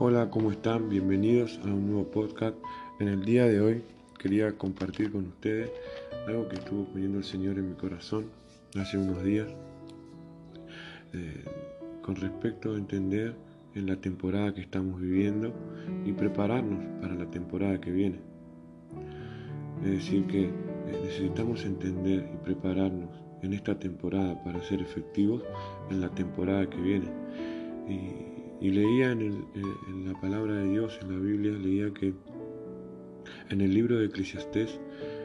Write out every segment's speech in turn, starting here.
Hola, ¿cómo están? Bienvenidos a un nuevo podcast. En el día de hoy quería compartir con ustedes algo que estuvo poniendo el Señor en mi corazón hace unos días eh, con respecto a entender en la temporada que estamos viviendo y prepararnos para la temporada que viene. Es decir, que eh, necesitamos entender y prepararnos en esta temporada para ser efectivos en la temporada que viene. Leía en, eh, en, la palabra de Dios, en la Biblia, leía que en el libro de Eclesiastés,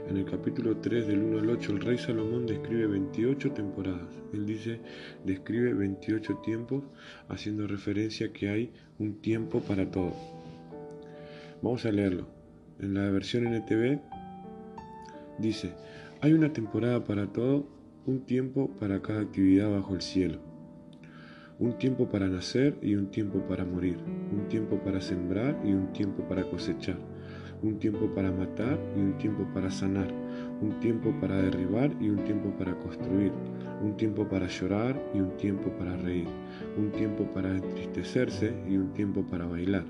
en el capítulo 3 del 1 al 8, el rey Salomón describe 28 temporadas. Él dice, describe 28 tiempos, haciendo referencia que hay un tiempo para todo. Vamos a leerlo. En la versión NTV dice, hay una temporada para todo un tiempo para cada actividad bajo el cielo. Un tiempo para nacer y un tiempo para morir. Un tiempo para sembrar y un tiempo para cosechar. Un tiempo para matar y un tiempo para sanar. Un tiempo para derribar y un tiempo para construir. Un tiempo para llorar y un tiempo para reír. Un tiempo para entristecerse y un tiempo para bailar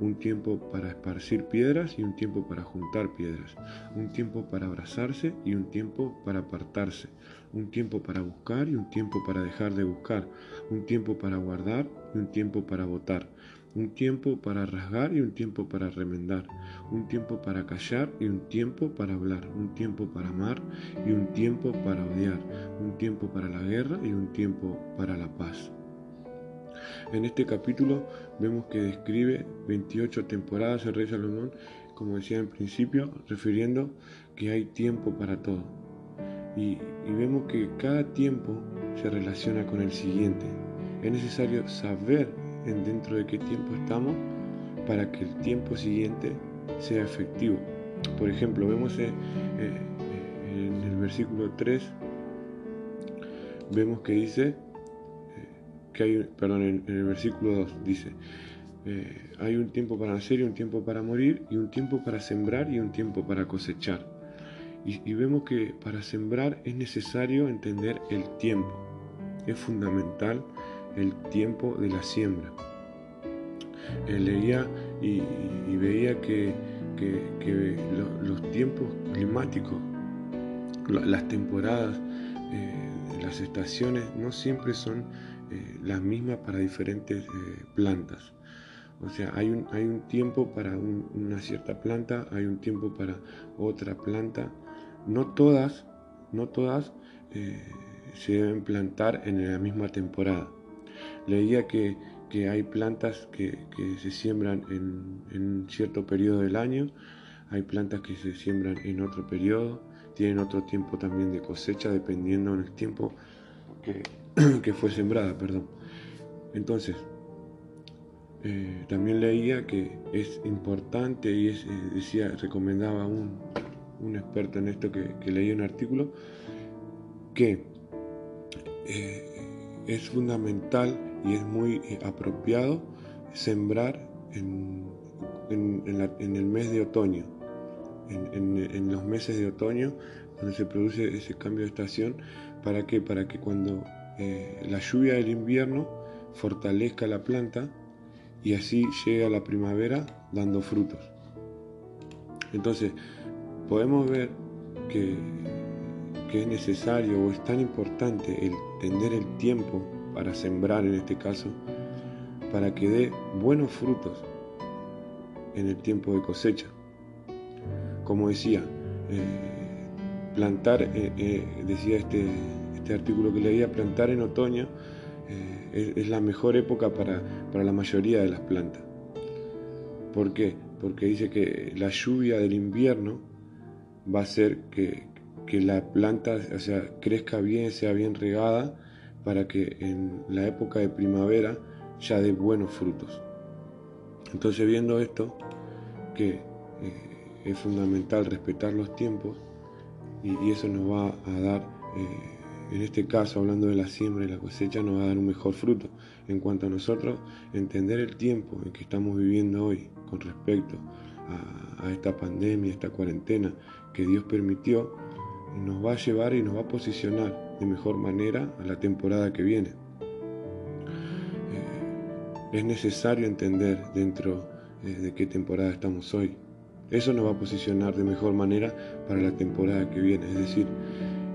un tiempo para esparcir piedras y un tiempo para juntar piedras, un tiempo para abrazarse y un tiempo para apartarse, un tiempo para buscar y un tiempo para dejar de buscar, un tiempo para guardar y un tiempo para votar, un tiempo para rasgar y un tiempo para remendar, un tiempo para callar y un tiempo para hablar, un tiempo para amar y un tiempo para odiar, un tiempo para la guerra y un tiempo para la paz. En este capítulo vemos que describe 28 temporadas el rey Salomón, como decía en principio, refiriendo que hay tiempo para todo. Y, vemos que cada tiempo se relaciona con el siguiente. Es necesario saber en dentro de qué tiempo estamos para que el tiempo siguiente sea efectivo. Por ejemplo, vemos eh, eh, en el versículo 3, vemos que dice, que hay, perdón, en, el versículo 2 dice, eh, hay un tiempo para nacer y un tiempo para morir y un tiempo para sembrar y un tiempo para cosechar. Y, vemos que para sembrar es necesario entender el tiempo. Es fundamental el tiempo de la siembra. Eh, leía y, veía que, los tiempos climáticos, las temporadas, eh, las estaciones no siempre son eh, las mismas para diferentes eh, plantas. O sea, hay un, hay un tiempo para una cierta planta, hay un tiempo para otra planta. No todas, no todas eh, se deben plantar en la misma temporada. Leía que, hay plantas que, se siembran en, en, cierto periodo del año, hay plantas que se siembran en otro periodo, tienen otro tiempo también de cosecha dependiendo del tiempo que, que fue sembrada, perdón. Entonces, eh, también leía que es importante y es, eh, decía, recomendaba un, un experto en esto que, que leía un artículo, que eh, es fundamental y es muy apropiado sembrar en, en, el mes de otoño, en, los meses de otoño, donde se produce ese cambio de estación, ¿para que Para que cuando eh, la lluvia del invierno fortalezca la planta y así llega la primavera dando frutos. Entonces, podemos ver que, es necesario o es tan importante el tener el tiempo para sembrar en este caso, para que dé buenos frutos en el tiempo de cosecha. Como decía, eh, plantar, eh, decía este, este artículo que leía, plantar en otoño eh, es, la mejor época para, la mayoría de las plantas. ¿Por qué? Porque dice que la lluvia del invierno va a hacer que, la planta o sea, crezca bien, sea bien regada, para que en la época de primavera ya dé buenos frutos. Entonces viendo esto, que eh, es fundamental respetar los tiempos y, eso nos va a dar eh, en este caso, hablando de la siembra y la cosecha, nos va a dar un mejor fruto. En cuanto a nosotros, entender el tiempo en que estamos viviendo hoy con respecto a, esta pandemia, esta cuarentena que Dios permitió, nos va a llevar y nos va a posicionar de mejor manera a la temporada que viene. Eh, es necesario entender dentro eh, de qué temporada estamos hoy. Eso nos va a posicionar de mejor manera para la temporada que viene. Es decir,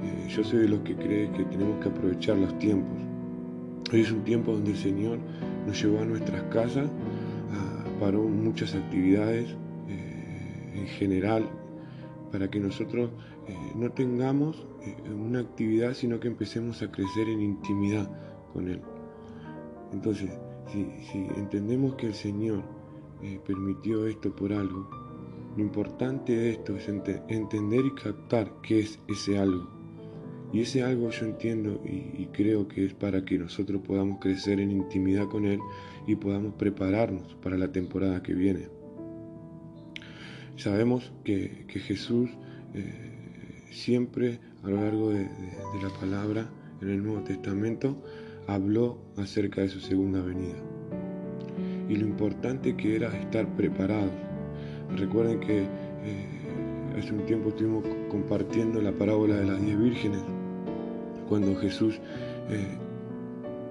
eh, yo soy de los que cree que tenemos que aprovechar los tiempos. Hoy es un tiempo donde el Señor nos llevó a nuestras casas, paró muchas actividades eh, en general, para que nosotros no tengamos una actividad, sino que empecemos a crecer en intimidad con Él. Entonces, si, entendemos que el Señor eh, permitió esto por algo, lo importante de esto es entender y captar qué es ese algo. Y ese algo yo entiendo y, creo que es para que nosotros podamos crecer en intimidad con Él y podamos prepararnos para la temporada que viene. Sabemos que, Jesús eh, siempre a lo largo de la palabra en el Nuevo Testamento habló acerca de su segunda venida y lo importante que era estar preparados. Recuerden que eh, hace un tiempo estuvimos compartiendo la parábola de las diez vírgenes, cuando Jesús eh,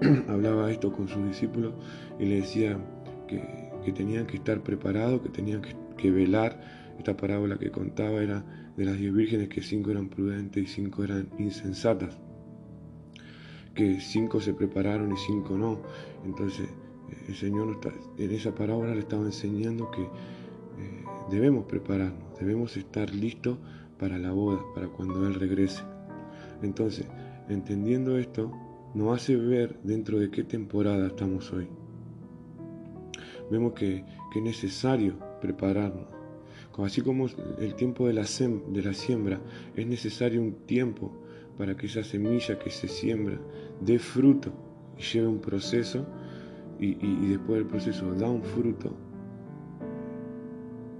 hablaba esto con sus discípulos y le decía que, tenían que estar preparados, que tenían que, velar. Esta parábola que contaba era de las diez vírgenes, que cinco eran prudentes y cinco eran insensatas que cinco se prepararon y cinco no. Entonces el Señor en esa parábola le estaba enseñando que eh, debemos prepararnos, debemos estar listos para la boda, para cuando Él regrese. Entonces, entendiendo esto, nos hace ver dentro de qué temporada estamos hoy. Vemos que, es necesario prepararnos. Así como el tiempo de la, de la siembra, es necesario un tiempo para que esa semilla que se siembra dé fruto y lleve un proceso y, después del proceso da un fruto.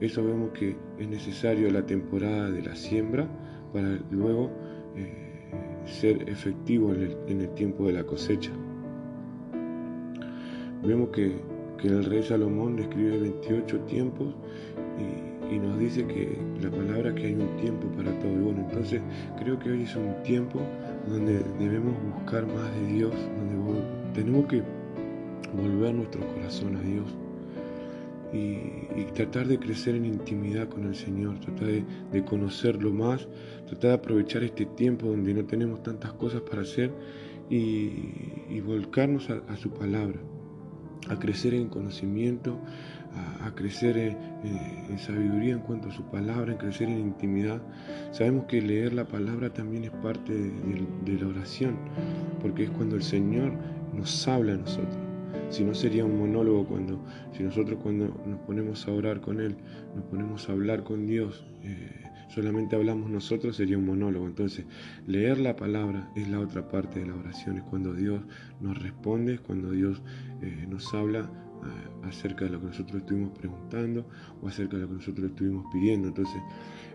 Eso vemos que es necesario la temporada de la siembra para luego eh, ser efectivo en el, tiempo de la cosecha. Vemos que, que el rey Salomón describe 28 tiempos y, y nos dice que la palabra que hay un tiempo para todo. Y bueno, entonces creo que hoy es un tiempo donde debemos buscar más de Dios, donde tenemos que volver nuestro corazón a Dios y, tratar de crecer en intimidad con el Señor, tratar de, conocerlo más, tratar de aprovechar este tiempo donde no tenemos tantas cosas para hacer y, volcarnos a su palabra, a crecer en conocimiento, a, crecer en, sabiduría en cuanto a su palabra, en crecer en intimidad. Sabemos que leer la palabra también es parte de, la oración, porque es cuando el Señor nos habla a nosotros. Si no sería un monólogo cuando, si nosotros cuando nos ponemos a orar con Él, nos ponemos a hablar con Dios, eh, solamente hablamos nosotros, sería un monólogo. Entonces, leer la palabra es la otra parte de la oración, es cuando Dios nos responde, es cuando Dios eh, nos habla acerca de lo que nosotros estuvimos preguntando o acerca de lo que nosotros estuvimos pidiendo. Entonces,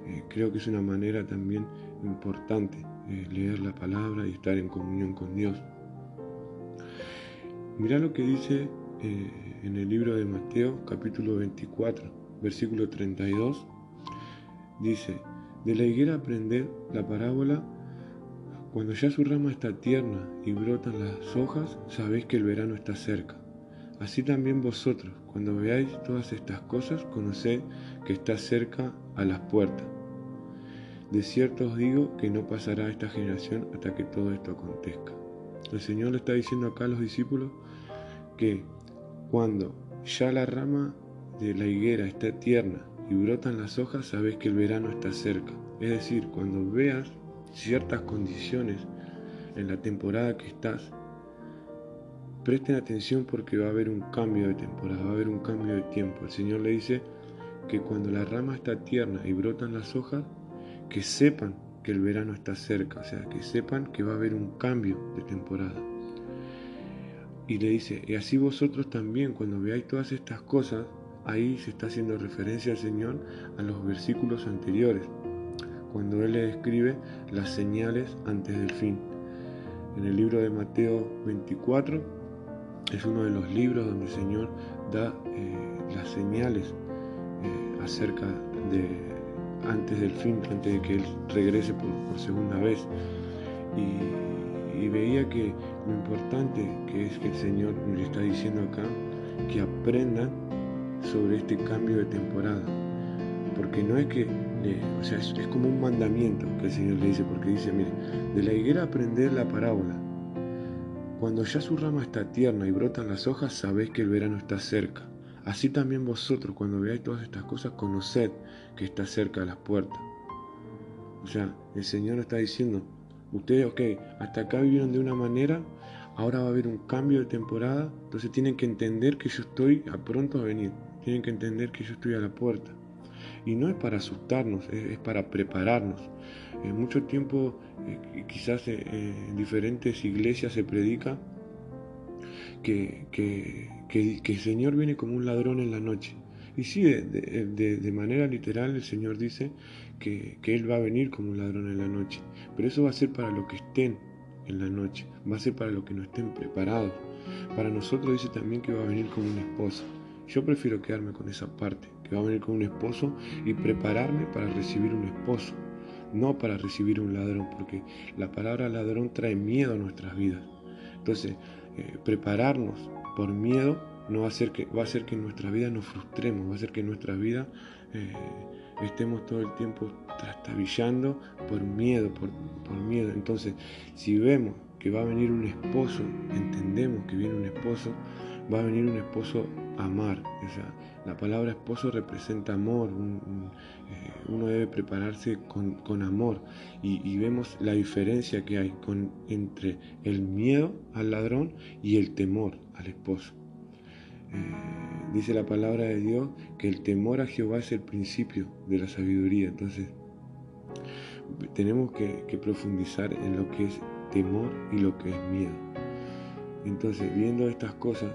eh, creo que es una manera también importante eh, leer la palabra y estar en comunión con Dios. Mira lo que dice eh, en el libro de Mateo capítulo 24, versículo 32. Dice, de la higuera aprender la parábola cuando ya su rama está tierna y brotan las hojas, sabéis que el verano está cerca. Así también vosotros, cuando veáis todas estas cosas, conoced que está cerca a las puertas. De cierto os digo que no pasará esta generación hasta que todo esto acontezca. El Señor le está diciendo acá a los discípulos que cuando ya la rama de la higuera está tierna y brotan las hojas, sabes que el verano está cerca. Es decir, cuando veas ciertas condiciones en la temporada que estás, Presten atención porque va a haber un cambio de temporada, va a haber un cambio de tiempo. El Señor le dice que cuando la rama está tierna y brotan las hojas, que sepan que el verano está cerca, o sea, que sepan que va a haber un cambio de temporada. Y le dice, y así vosotros también, cuando veáis todas estas cosas, ahí se está haciendo referencia al Señor a los versículos anteriores, cuando Él le describe las señales antes del fin. En el libro de Mateo 24, es uno de los libros donde el Señor da eh, las señales eh, acerca de antes del fin, antes de que Él regrese por, segunda vez. Y, veía que lo importante que es que el Señor le está diciendo acá que aprendan sobre este cambio de temporada. Porque no es que, o sea, es, es, como un mandamiento que el Señor le dice, porque dice, mire, de la higuera aprender la parábola. Cuando ya su rama está tierna y brotan las hojas, sabéis que el verano está cerca. Así también vosotros, cuando veáis todas estas cosas, conoced que está cerca de las puertas. O sea, el Señor está diciendo, ustedes, ok, hasta acá vivieron de una manera, ahora va a haber un cambio de temporada, entonces tienen que entender que yo estoy a pronto a venir, tienen que entender que yo estoy a la puerta. Y no es para asustarnos, es, para prepararnos. En mucho tiempo, eh, quizás eh, en diferentes iglesias se predica que, que, el Señor viene como un ladrón en la noche. Y sí, de, manera literal el Señor dice que, que, Él va a venir como un ladrón en la noche. Pero eso va a ser para los que estén en la noche, va a ser para los que no estén preparados. Para nosotros dice también que va a venir como un esposo. Yo prefiero quedarme con esa parte, que va a venir con un esposo y prepararme para recibir un esposo, no para recibir un ladrón, porque la palabra ladrón trae miedo a nuestras vidas. Entonces, eh, prepararnos por miedo no va a hacer que va a hacer que en nuestra vida nos frustremos, va a hacer que en nuestra vida eh, estemos todo el tiempo trastabillando por miedo, por, por miedo. Entonces, si vemos que va a venir un esposo, entendemos que viene un esposo, va a venir un esposo amar. la palabra esposo representa amor, eh, uno debe prepararse con, amor y, vemos la diferencia que hay entre el miedo al ladrón y el temor al esposo. Eh, dice la palabra de Dios que el temor a Jehová es el principio de la sabiduría. Entonces, tenemos que profundizar en lo que es temor y lo que es miedo. Entonces, viendo estas cosas,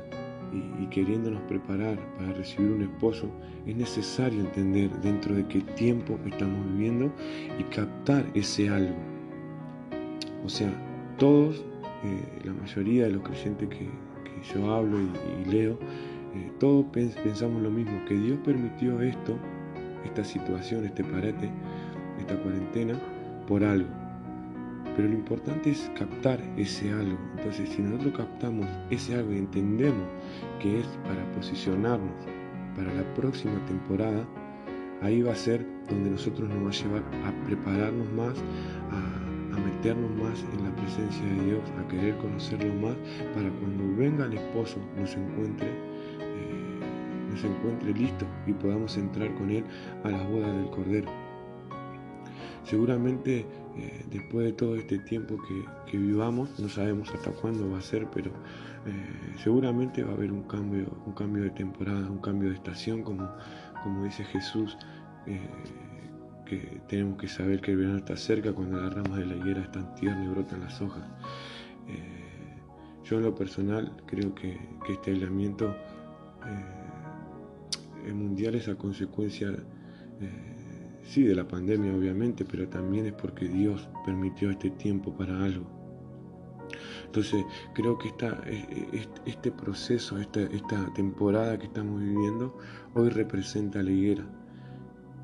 y, queriéndonos preparar para recibir un esposo, es necesario entender dentro de qué tiempo estamos viviendo y captar ese algo. O sea, todos, eh, la mayoría de los creyentes que, yo hablo y, leo, eh, todos pensamos lo mismo, que Dios permitió esto, esta situación, este parate, esta cuarentena, por algo. Pero lo importante es captar ese algo. Entonces, si nosotros captamos ese algo y entendemos que es para posicionarnos para la próxima temporada, ahí va a ser donde nosotros nos va a llevar a prepararnos más, a, meternos más en la presencia de Dios, a querer conocerlo más, para cuando venga el esposo nos encuentre, eh, nos encuentre listo y podamos entrar con él a las bodas del Cordero. Seguramente eh, después de todo este tiempo que, vivamos, no sabemos hasta cuándo va a ser, pero eh, seguramente va a haber un cambio, un cambio de temporada, un cambio de estación, como, dice Jesús, eh, que tenemos que saber que el verano está cerca cuando las ramas de la higuera están tiernas y brotan las hojas. yo en lo personal creo que, que este aislamiento mundial es a consecuencia sí, de la pandemia obviamente, pero también es porque Dios permitió este tiempo para algo. Entonces, creo que e, e, este proceso, esta, temporada que estamos viviendo, hoy representa la higuera,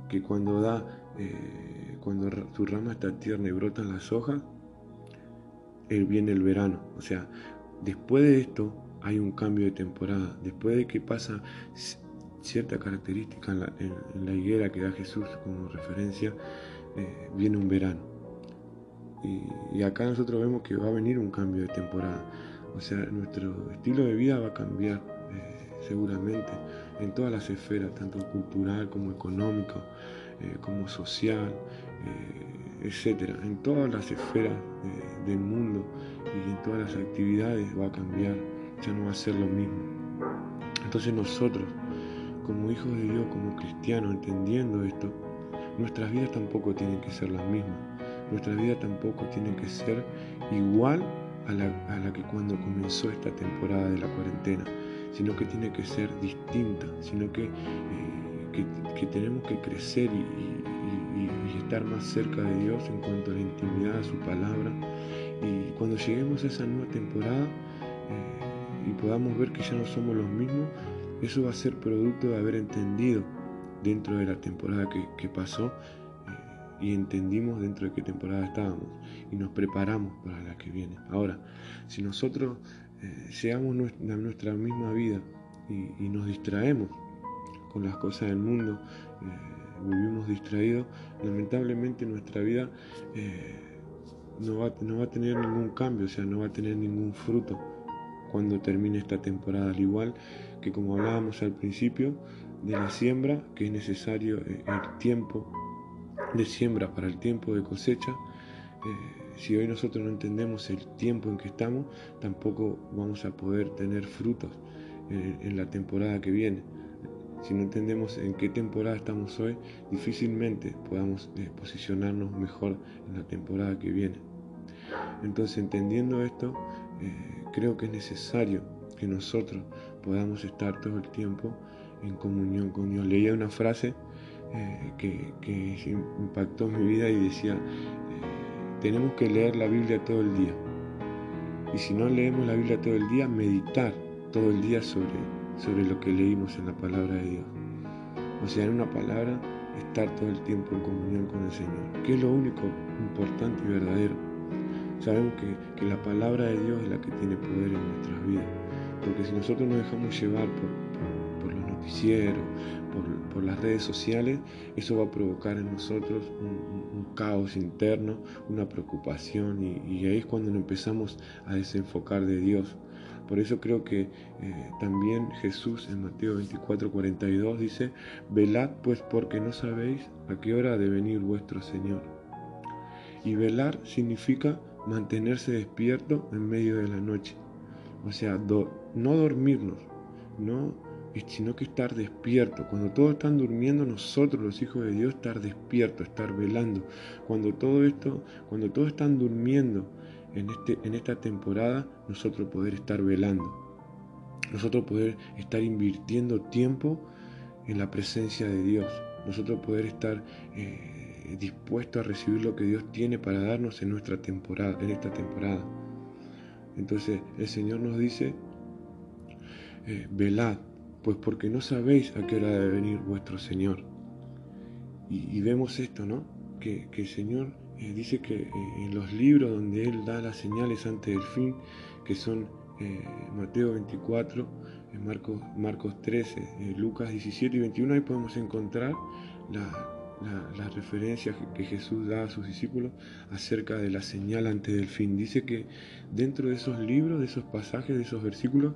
que cuando da, eh, cuando tu rama está tierna y brotan las hojas, eh, viene el verano. O sea, después de esto hay un cambio de temporada. Después de que pasa cierta característica en la, higuera que da Jesús como referencia, eh, viene un verano. Y, acá nosotros vemos que va a venir un cambio de temporada. O sea, nuestro estilo de vida va a cambiar eh, seguramente en todas las esferas, tanto cultural como económico, eh, como social, etcétera. En todas las esferas del mundo y en todas las actividades va a cambiar, ya no va a ser lo mismo. Entonces nosotros como hijos de Dios, como cristianos, entendiendo esto, nuestras vidas tampoco tienen que ser las mismas. Nuestras vidas tampoco tienen que ser igual a la, que cuando comenzó esta temporada de la cuarentena, sino que tiene que ser distinta, sino que, eh, que, tenemos que crecer y, estar más cerca de Dios en cuanto a la intimidad, a su palabra. Y cuando lleguemos a esa nueva temporada eh, y podamos ver que ya no somos los mismos, eso va a ser producto de haber entendido dentro de la temporada que, pasó eh, y entendimos dentro de qué temporada estábamos y nos preparamos para la que viene. Ahora, si nosotros eh, llegamos a nuestra misma vida y, nos distraemos con las cosas del mundo, eh, vivimos distraídos, lamentablemente nuestra vida eh, no, va, no va a tener ningún cambio, o sea, no va a tener ningún fruto cuando termine esta temporada, al igual que como hablábamos al principio de la siembra, que es necesario eh, el tiempo de siembra para el tiempo de cosecha, si hoy nosotros no entendemos el tiempo en que estamos, tampoco vamos a poder tener frutos en, la temporada que viene. Si no entendemos en qué temporada estamos hoy, difícilmente podamos eh, posicionarnos mejor en la temporada que viene. Entonces, entendiendo esto, eh, creo que es necesario que nosotros podamos estar todo el tiempo en comunión con Dios. Leía una frase eh, que, impactó mi vida y decía, tenemos que leer la Biblia todo el día. Y si no leemos la Biblia todo el día, meditar todo el día sobre, sobre lo que leímos en la palabra de Dios. O sea, en una palabra, estar todo el tiempo en comunión con el Señor, que es lo único importante y verdadero. Sabemos que, que la palabra de Dios es la que tiene poder en nuestras vidas. Porque si nosotros nos dejamos llevar por, los noticieros, por, las redes sociales, eso va a provocar en nosotros un, caos interno, una preocupación y, ahí es cuando empezamos a desenfocar de Dios. Por eso creo que eh, también Jesús en Mateo 24, 42 dice, velad pues porque no sabéis a qué hora ha de venir vuestro Señor. Y velar significa mantenerse despierto en medio de la noche. O sea, no dormirnos, no sino que estar despierto. Cuando todos están durmiendo, nosotros los hijos de Dios estar despierto, estar velando. Cuando todo esto, cuando todos están durmiendo en, este, en esta temporada, nosotros poder estar velando. Nosotros poder estar invirtiendo tiempo en la presencia de Dios. Nosotros poder estar eh, dispuestos a recibir lo que Dios tiene para darnos en nuestra temporada, en esta temporada. Entonces el Señor nos dice, eh, velad, pues porque no sabéis a qué hora debe venir vuestro Señor. Y, vemos esto, ¿no? Que, el Señor eh, dice que eh, en los libros donde Él da las señales antes del fin, que son Mateo 24, Marcos, Marcos 13, Lucas 17 y 21, ahí podemos encontrar las referencias que Jesús da a sus discípulos acerca de la señal antes del fin. Dice que dentro de esos libros, de esos pasajes, de esos versículos,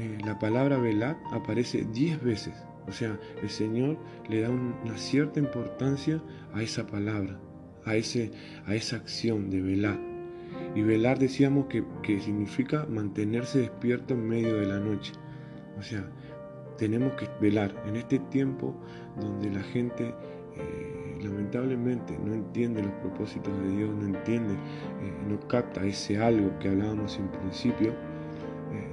eh, la palabra velar aparece diez veces. O sea, el Señor le da una cierta importancia a esa palabra, a, ese, a esa acción de velar. Y velar decíamos que, significa mantenerse despierto en medio de la noche. O sea, tenemos que velar en este tiempo donde la gente eh, lamentablemente no entiende los propósitos de Dios, no entiende, eh, no capta ese algo que hablábamos en principio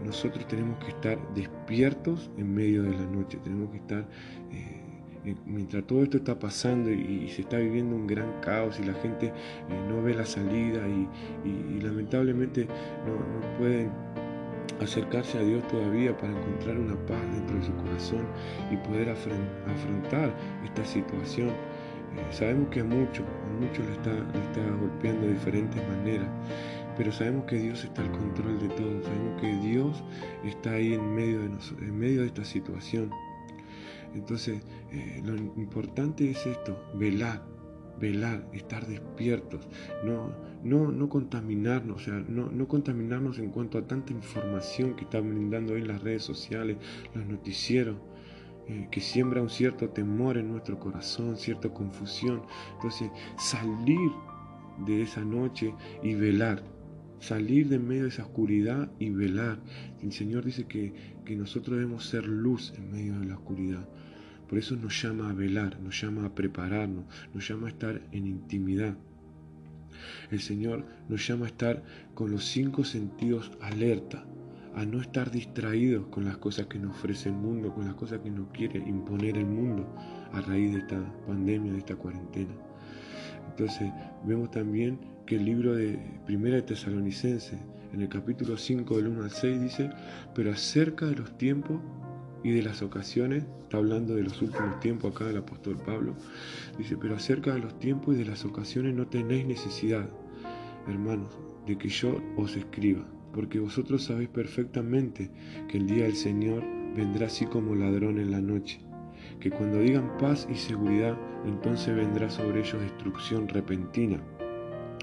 nosotros tenemos que estar despiertos en medio de la noche, tenemos que estar, eh, mientras todo esto está pasando y, se está viviendo un gran caos y la gente eh, no ve la salida y, lamentablemente no, pueden acercarse a Dios todavía para encontrar una paz dentro de su corazón y poder afrontar esta situación. sabemos que a muchos, a muchos le está golpeando de diferentes maneras pero sabemos que Dios está al control de todo, sabemos que Dios está ahí en medio de, en medio de esta situación. Entonces, eh, lo importante es esto, velar, velar, estar despiertos, no, no, no contaminarnos, o sea, no, no contaminarnos en cuanto a tanta información que están brindando hoy las redes sociales, los noticieros. Eh, que siembra un cierto temor en nuestro corazón, cierta confusión. Entonces, salir de esa noche y velar, salir de medio de esa oscuridad y velar. El Señor dice que, que nosotros debemos ser luz en medio de la oscuridad. Por eso nos llama a velar, nos llama a prepararnos, nos llama a estar en intimidad. El Señor nos llama a estar con los cinco sentidos alerta, a no estar distraídos con las cosas que nos ofrece el mundo, con las cosas que nos quiere imponer el mundo a raíz de esta pandemia, de esta cuarentena. Entonces vemos también que el libro de Primera de Tesalonicense, en el capítulo 5 del 1 al 6, dice, pero acerca de los tiempos y de las ocasiones, está hablando de los últimos tiempos acá del apóstol Pablo, dice, pero acerca de los tiempos y de las ocasiones no tenéis necesidad, hermanos, de que yo os escriba, porque vosotros sabéis perfectamente que el día del Señor vendrá así como ladrón en la noche, que cuando digan paz y seguridad, entonces vendrá sobre ellos destrucción repentina,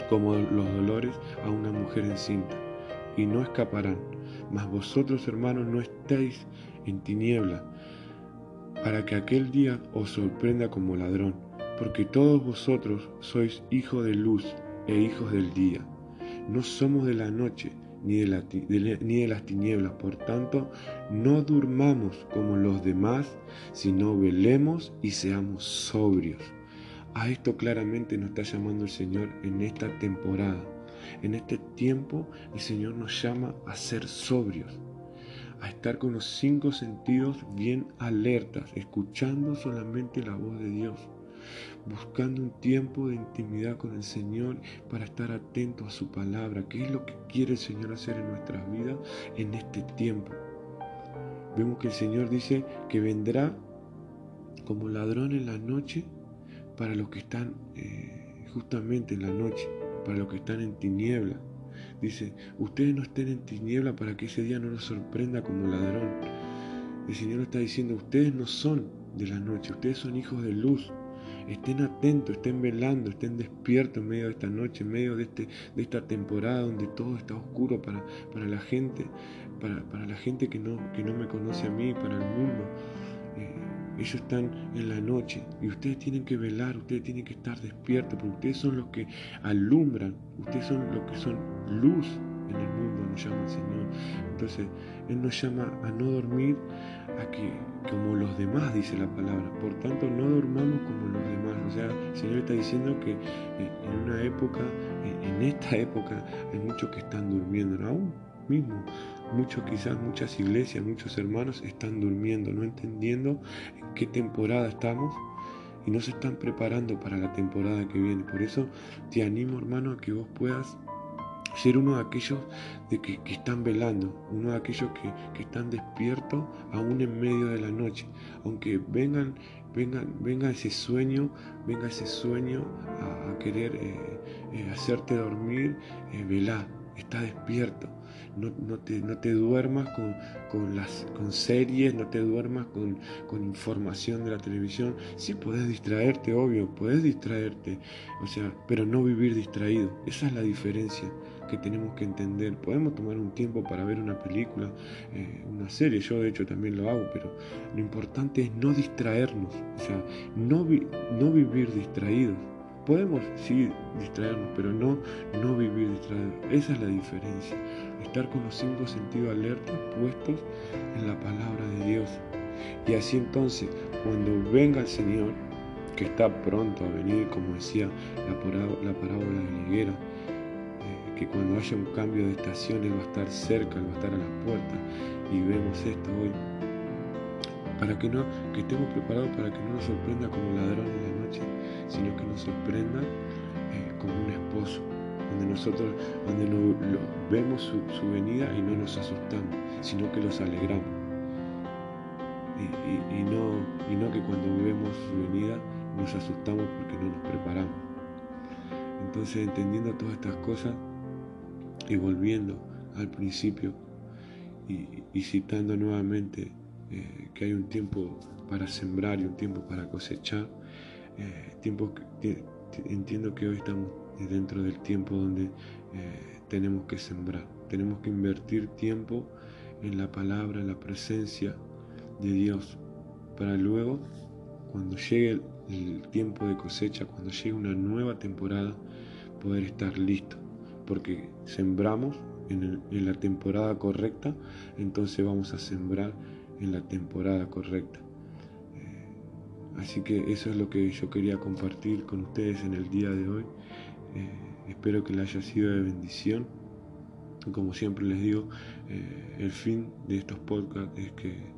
como los dolores a una mujer encinta, y no escaparán. Mas vosotros, hermanos, no estéis en tiniebla, para que aquel día os sorprenda como ladrón, porque todos vosotros sois hijos de luz e hijos del día. No somos de la noche, ni de, ni de, las tinieblas. Por tanto, no durmamos como los demás, sino velemos y seamos sobrios. A esto claramente nos está llamando el Señor en esta temporada. En este tiempo el Señor nos llama a ser sobrios, a estar con los cinco sentidos bien alertas, escuchando solamente la voz de Dios buscando un tiempo de intimidad con el Señor para estar atento a su palabra, qué es lo que quiere el Señor hacer en nuestras vidas en este tiempo. Vemos que el Señor dice que vendrá como ladrón en la noche para los que están eh, justamente en la noche, para los que están en tiniebla. Dice, ustedes no estén en tiniebla para que ese día no nos sorprenda como ladrón. El Señor está diciendo, ustedes no son de la noche, ustedes son hijos de luz. Estén atentos, estén velando, estén despiertos en medio de esta noche, en medio de, este, de esta temporada donde todo está oscuro para, para la gente, para, la gente que no, que no me conoce a mí, para el mundo. Ellos están en la noche y ustedes tienen que velar, ustedes tienen que estar despiertos, porque ustedes son los que alumbran, ustedes son los que son luz en el mundo, nos llama el Señor. Entonces, Él nos llama a no dormir, a que como los demás, dice la palabra. Por tanto, no dormamos como los demás. O sea, el Señor está diciendo que eh, en una época, en esta época, hay muchos que están durmiendo, aún mismo. Muchos, quizás muchas iglesias, muchos hermanos están durmiendo, no entendiendo en qué temporada estamos y no se están preparando para la temporada que viene. Por eso te animo, hermano, a que vos puedas ser uno de aquellos de que, están velando, uno de aquellos que, están despiertos aún en medio de la noche, aunque vengan, vengan, venga ese sueño, venga ese sueño a, querer eh, eh, hacerte dormir, eh, velar, está despierto. No, no, te, no, te, duermas con, con, las, con series, no te duermas con, con, información de la televisión. Sí, podés distraerte, obvio, podés distraerte, o sea, pero no vivir distraído. Esa es la diferencia que tenemos que entender. Podemos tomar un tiempo para ver una película, eh, una serie, yo de hecho también lo hago, pero lo importante es no distraernos, o sea, no, no vivir distraídos. Podemos sí distraernos, pero no, no vivir distraídos. Esa es la diferencia. Estar con los cinco sentidos alertas puestos en la palabra de Dios. Y así entonces, cuando venga el Señor, que está pronto a venir, como decía la, la parábola de la higuera, que cuando haya un cambio de estación Él va a estar cerca, Él va a estar a las puertas. Y vemos esto hoy. Para que, no, que estemos preparados para que no nos sorprenda como ladrón en la noche, sino que nos sorprenda eh, como un esposo, donde nosotros donde no, vemos su, venida y no nos asustamos, sino que los alegramos. Y, no, y no que cuando vemos su venida nos asustamos porque no nos preparamos. Entonces, entendiendo todas estas cosas, y volviendo al principio y, citando nuevamente eh, que hay un tiempo para sembrar y un tiempo para cosechar, eh, entiendo que hoy estamos dentro del tiempo donde eh, tenemos que sembrar, tenemos que invertir tiempo en la palabra, en la presencia de Dios, para luego, cuando llegue el tiempo de cosecha, cuando llegue una nueva temporada, poder estar listo porque sembramos en, la temporada correcta, entonces vamos a sembrar en la temporada correcta. Eh, así que eso es lo que yo quería compartir con ustedes en el día de hoy. Eh, espero que les haya sido de bendición. Como siempre les digo, eh, el fin de estos podcasts es que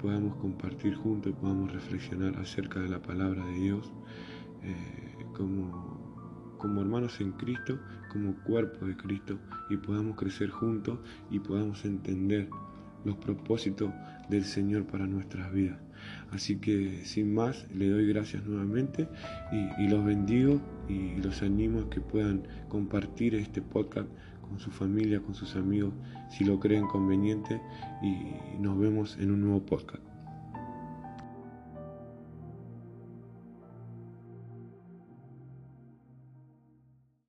podamos compartir juntos, podamos reflexionar acerca de la palabra de Dios como como hermanos en Cristo, como cuerpo de Cristo, y podamos crecer juntos y podamos entender los propósitos del Señor para nuestras vidas. Así que sin más, le doy gracias nuevamente y, los bendigo y los animo a que puedan compartir este podcast con su familia, con sus amigos, si lo creen conveniente y nos vemos en un nuevo podcast.